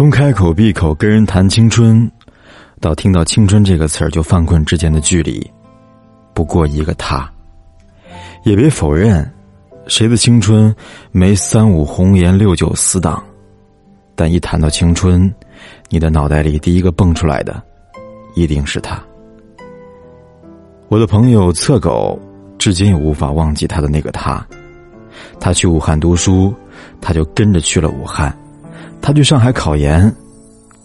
从开口闭口跟人谈青春，到听到“青春”这个词儿就犯困之间的距离，不过一个他。也别否认，谁的青春没三五红颜六九死党？但一谈到青春，你的脑袋里第一个蹦出来的，一定是他。我的朋友侧狗，至今也无法忘记他的那个他。他去武汉读书，他就跟着去了武汉；他去上海考研，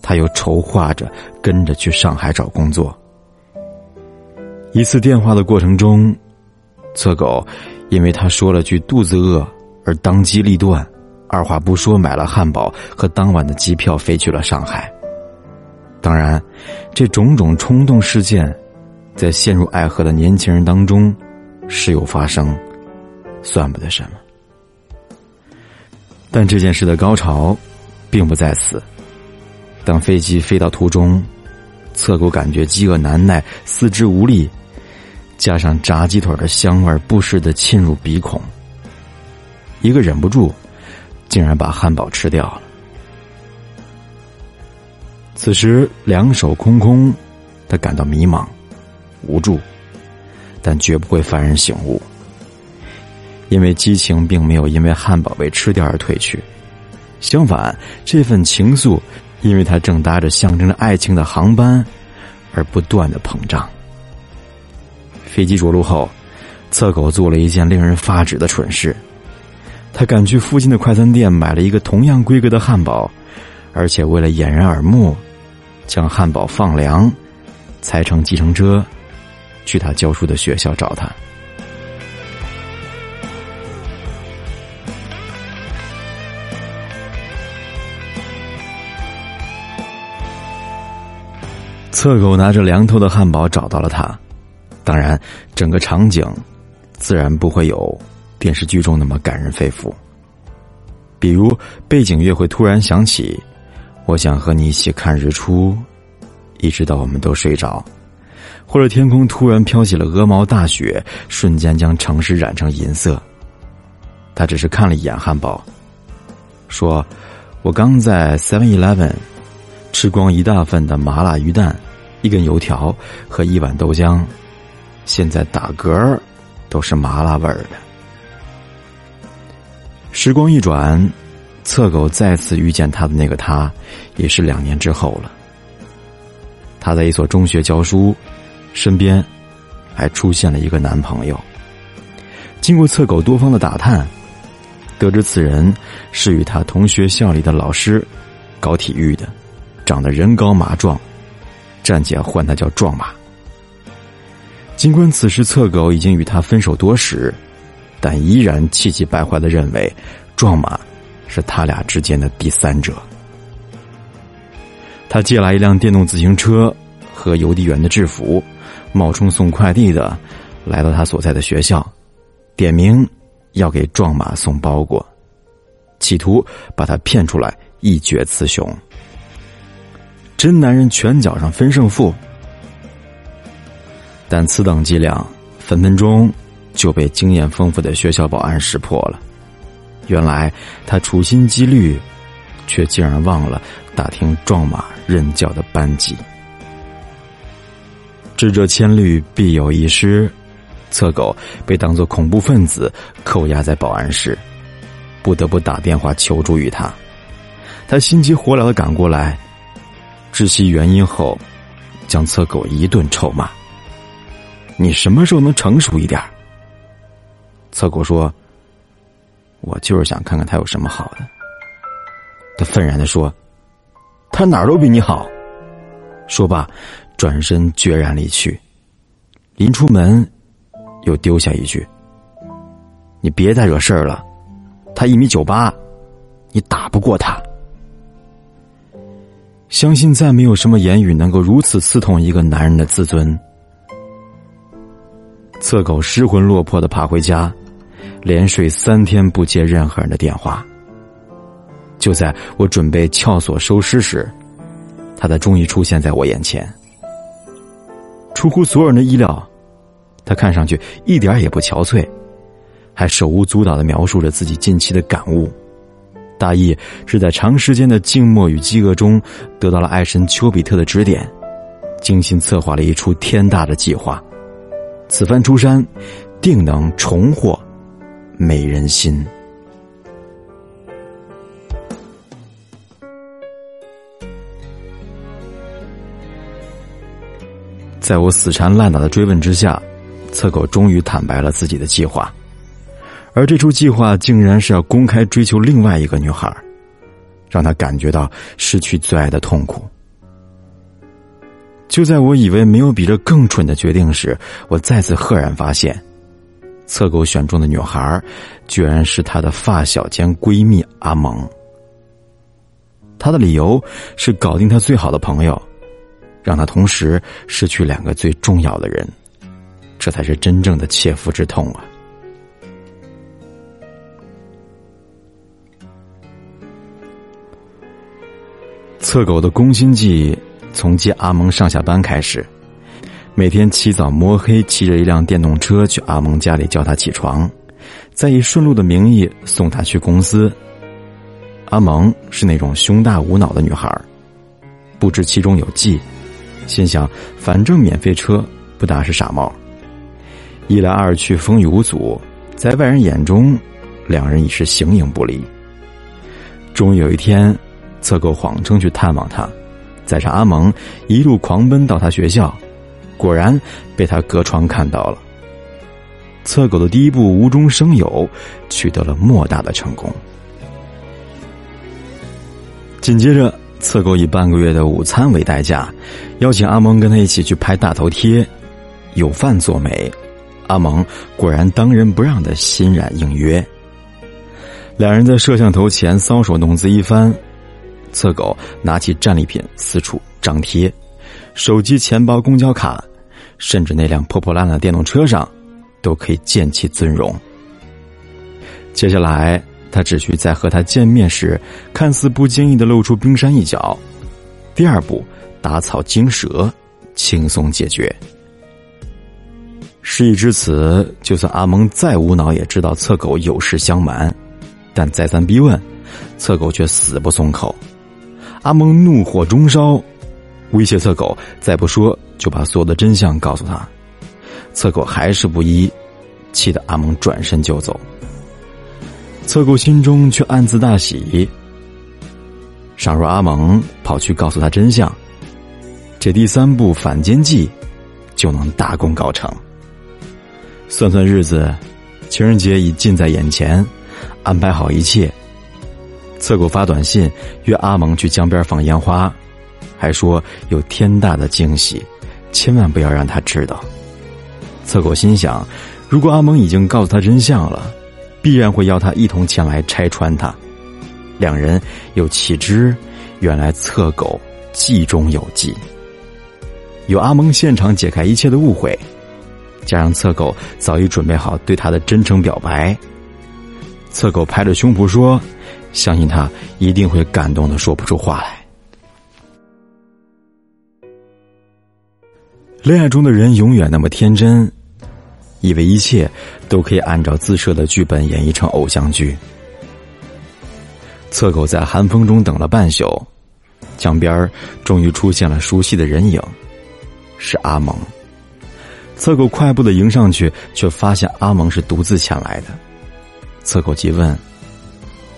他又筹划着跟着去上海找工作。一次电话的过程中。侧狗，因为他说了句肚子饿而当机立断，二话不说买了汉堡和当晚的机票飞去了上海。当然，这种种冲动事件，在陷入爱河的年轻人当中，时有发生，算不得什么。但这件事的高潮，并不在此。当飞机飞到途中，侧狗感觉饥饿难耐，四肢无力。加上炸鸡腿的香味不时的沁入鼻孔，一个忍不住，竟然把汉堡吃掉了。此时两手空空，他感到迷茫、无助，但绝不会幡然醒悟，因为激情并没有因为汉堡被吃掉而褪去，相反，这份情愫，因为他正搭着象征着爱情的航班，而不断的膨胀。飞机着陆后，侧狗做了一件令人发指的蠢事。他赶去附近的快餐店买了一个同样规格的汉堡，而且为了掩人耳目，将汉堡放凉，才乘计程车去他教书的学校找他。侧狗拿着凉透的汉堡找到了他。当然，整个场景自然不会有电视剧中那么感人肺腑。比如背景乐会突然响起，我想和你一起看日出，一直到我们都睡着；或者天空突然飘起了鹅毛大雪，瞬间将城市染成银色。他只是看了一眼汉堡，说：“我刚在 Seven Eleven 吃光一大份的麻辣鱼蛋，一根油条和一碗豆浆。”现在打嗝都是麻辣味儿的。时光一转，侧狗再次遇见他的那个他，也是两年之后了。他在一所中学教书，身边还出现了一个男朋友。经过侧狗多方的打探，得知此人是与他同学校里的老师，搞体育的，长得人高马壮，站姐唤他叫壮马。尽管此时侧狗已经与他分手多时，但依然气急败坏的认为，壮马是他俩之间的第三者。他借来一辆电动自行车和邮递员的制服，冒充送快递的，来到他所在的学校，点名要给壮马送包裹，企图把他骗出来一决雌雄。真男人拳脚上分胜负。但此等伎俩，分分钟就被经验丰富的学校保安识破了。原来他处心积虑，却竟然忘了打听壮马任教的班级。智者千虑，必有一失。侧狗被当作恐怖分子扣押在保安室，不得不打电话求助于他。他心急火燎的赶过来，窒息原因后，将侧狗一顿臭骂。你什么时候能成熟一点？侧狗说：“我就是想看看他有什么好的。”他愤然的说：“他哪儿都比你好。”说罢，转身决然离去。临出门，又丢下一句：“你别再惹事儿了，他一米九八，你打不过他。”相信再没有什么言语能够如此刺痛一个男人的自尊。侧狗失魂落魄的爬回家，连睡三天不接任何人的电话。就在我准备撬锁收尸时，他才终于出现在我眼前。出乎所有人的意料，他看上去一点也不憔悴，还手舞足蹈的描述着自己近期的感悟。大意是在长时间的静默与饥饿中，得到了爱神丘比特的指点，精心策划了一出天大的计划。此番出山，定能重获美人心。在我死缠烂打的追问之下，侧狗终于坦白了自己的计划。而这出计划竟然是要公开追求另外一个女孩，让他感觉到失去最爱的痛苦。就在我以为没有比这更蠢的决定时，我再次赫然发现，侧狗选中的女孩，居然是她的发小兼闺蜜阿蒙。她的理由是搞定她最好的朋友，让她同时失去两个最重要的人，这才是真正的切肤之痛啊！侧狗的攻心计从接阿蒙上下班开始，每天起早摸黑骑着一辆电动车去阿蒙家里叫他起床，再以顺路的名义送他去公司。阿蒙是那种胸大无脑的女孩，不知其中有计，心想反正免费车不打是傻帽。一来二去风雨无阻，在外人眼中，两人已是形影不离。终于有一天。测狗谎称去探望他，载上阿蒙一路狂奔到他学校，果然被他隔窗看到了。测狗的第一步无中生有，取得了莫大的成功。紧接着，测狗以半个月的午餐为代价，邀请阿蒙跟他一起去拍大头贴，有饭做美。阿蒙果然当仁不让的欣然应约。两人在摄像头前搔首弄姿一番。侧狗拿起战利品四处张贴，手机、钱包、公交卡，甚至那辆破破烂烂的电动车上，都可以见其尊容。接下来，他只需在和他见面时，看似不经意的露出冰山一角。第二步，打草惊蛇，轻松解决。事已至此，就算阿蒙再无脑，也知道侧狗有事相瞒，但再三逼问，侧狗却死不松口。阿蒙怒火中烧，威胁侧狗再不说就把所有的真相告诉他。侧狗还是不依，气得阿蒙转身就走。侧狗心中却暗自大喜。倘若阿蒙跑去告诉他真相，这第三步反间计就能大功告成。算算日子，情人节已近在眼前，安排好一切。侧狗发短信约阿蒙去江边放烟花，还说有天大的惊喜，千万不要让他知道。侧狗心想，如果阿蒙已经告诉他真相了，必然会邀他一同前来拆穿他。两人又岂知，原来侧狗计中有计。有阿蒙现场解开一切的误会，加上侧狗早已准备好对他的真诚表白，侧狗拍着胸脯说。相信他一定会感动的说不出话来。恋爱中的人永远那么天真，以为一切都可以按照自设的剧本演绎成偶像剧。侧狗在寒风中等了半宿，江边终于出现了熟悉的人影，是阿蒙。侧狗快步的迎上去，却发现阿蒙是独自前来的。侧狗急问。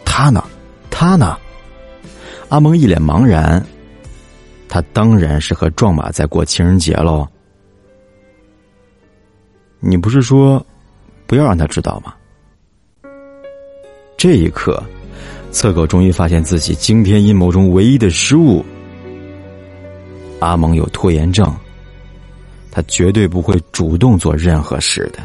他呢？他呢？阿蒙一脸茫然。他当然是和壮马在过情人节喽。你不是说不要让他知道吗？这一刻，侧狗终于发现自己惊天阴谋中唯一的失误。阿蒙有拖延症，他绝对不会主动做任何事的。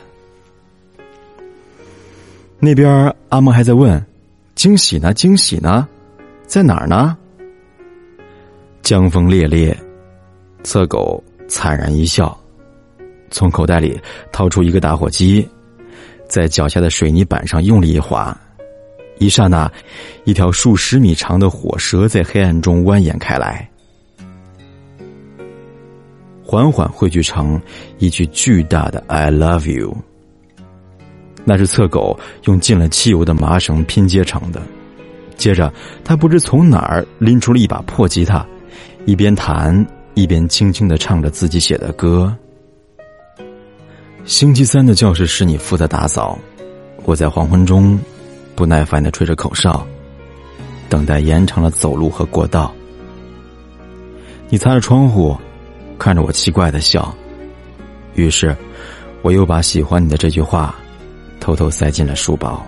那边阿蒙还在问。惊喜呢？惊喜呢？在哪儿呢？江风烈烈，侧狗惨然一笑，从口袋里掏出一个打火机，在脚下的水泥板上用力一划，一刹那，一条数十米长的火蛇在黑暗中蜿蜒开来，缓缓汇聚成一句巨大的 “I love you”。那是侧狗用进了汽油的麻绳拼接成的，接着，他不知从哪儿拎出了一把破吉他，一边弹一边轻轻的唱着自己写的歌。星期三的教室是你负责打扫，我在黄昏中不耐烦的吹着口哨，等待延长了走路和过道。你擦着窗户，看着我奇怪的笑，于是，我又把喜欢你的这句话偷偷塞进了书包。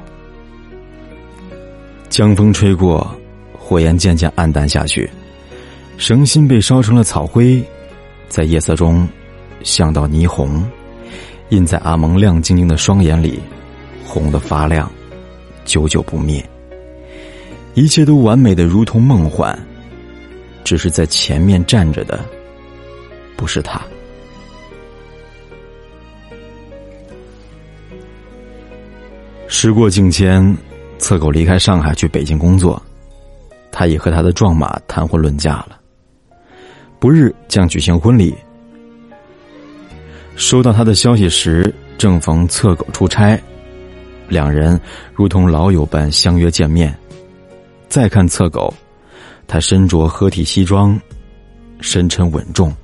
江风吹过，火焰渐渐暗淡下去，绳心被烧成了草灰，在夜色中像道霓虹。印在阿蒙亮晶晶的双眼里，红的发亮，久久不灭。一切都完美的如同梦幻，只是在前面站着的，不是他。时过境迁，侧狗离开上海去北京工作，他已和他的壮马谈婚论嫁了，不日将举行婚礼。收到他的消息时，正逢侧狗出差，两人如同老友般相约见面。再看侧狗，他身着合体西装，深沉稳重，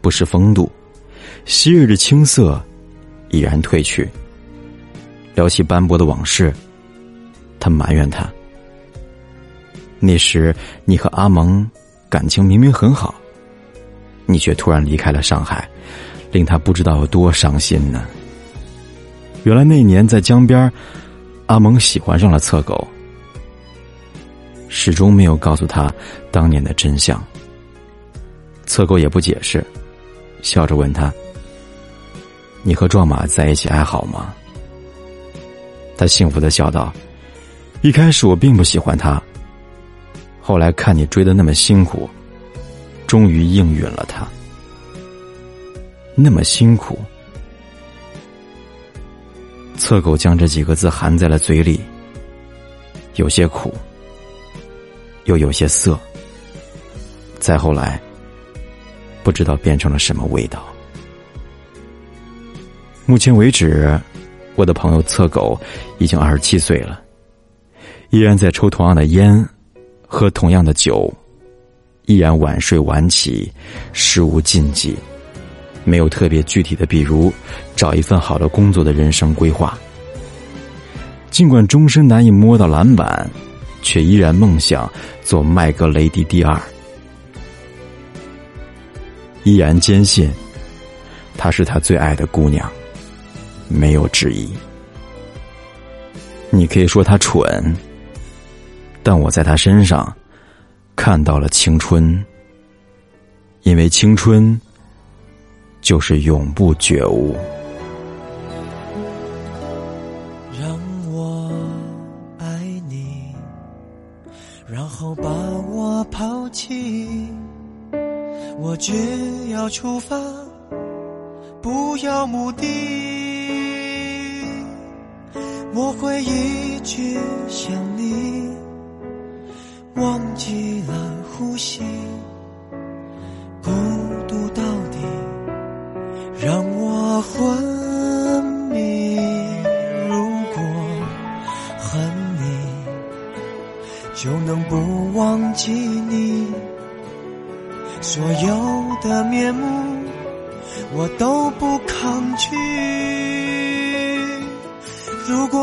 不失风度。昔日的青涩已然褪去。聊起斑驳的往事，他埋怨他：那时你和阿蒙感情明明很好，你却突然离开了上海。令他不知道有多伤心呢。原来那年在江边，阿蒙喜欢上了侧狗，始终没有告诉他当年的真相。侧狗也不解释，笑着问他：“你和壮马在一起还好吗？”他幸福的笑道：“一开始我并不喜欢他，后来看你追的那么辛苦，终于应允了他。”那么辛苦，侧狗将这几个字含在了嘴里，有些苦，又有些涩，再后来，不知道变成了什么味道。目前为止，我的朋友侧狗已经二十七岁了，依然在抽同样的烟，喝同样的酒，依然晚睡晚起，事无禁忌。没有特别具体的，比如找一份好的工作的人生规划。尽管终身难以摸到篮板，却依然梦想做麦格雷迪第二。依然坚信，她是他最爱的姑娘，没有质疑。你可以说他蠢，但我在他身上看到了青春，因为青春。就是永不觉悟。让我爱你，然后把我抛弃。我只要出发，不要目的。我会一直想你，忘记了呼吸。孤独到底让我昏迷，如果恨你，就能不忘记你。所有的面目，我都不抗拒。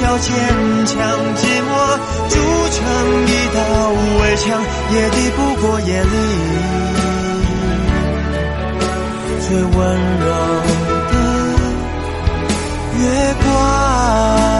笑坚强，寂寞筑成一道围墙，也抵不过夜里。最温柔的月光。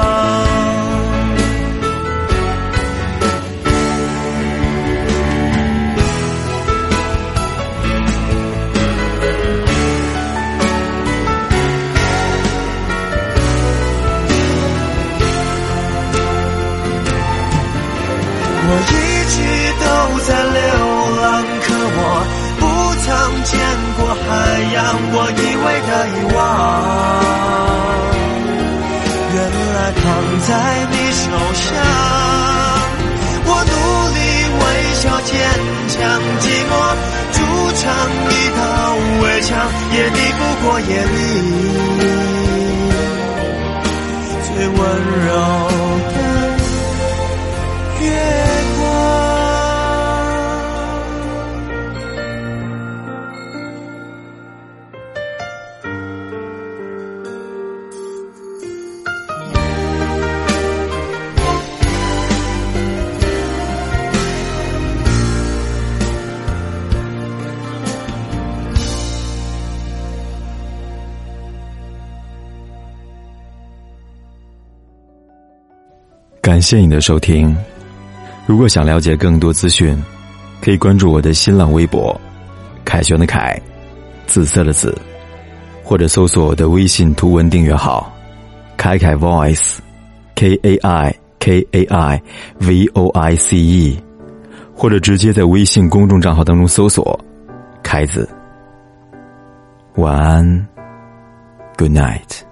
海洋。我以为的遗忘，原来躺在你手上。我努力微笑，坚强，寂寞筑成一道围墙，也抵不过夜里最温柔谢你的收听。如果想了解更多资讯，可以关注我的新浪微博“凯旋的凯”，紫色的紫，或者搜索我的微信图文订阅号“凯凯 Voice”，K A I K A I V O I C E，或者直接在微信公众账号当中搜索“凯子”。晚安，Good night。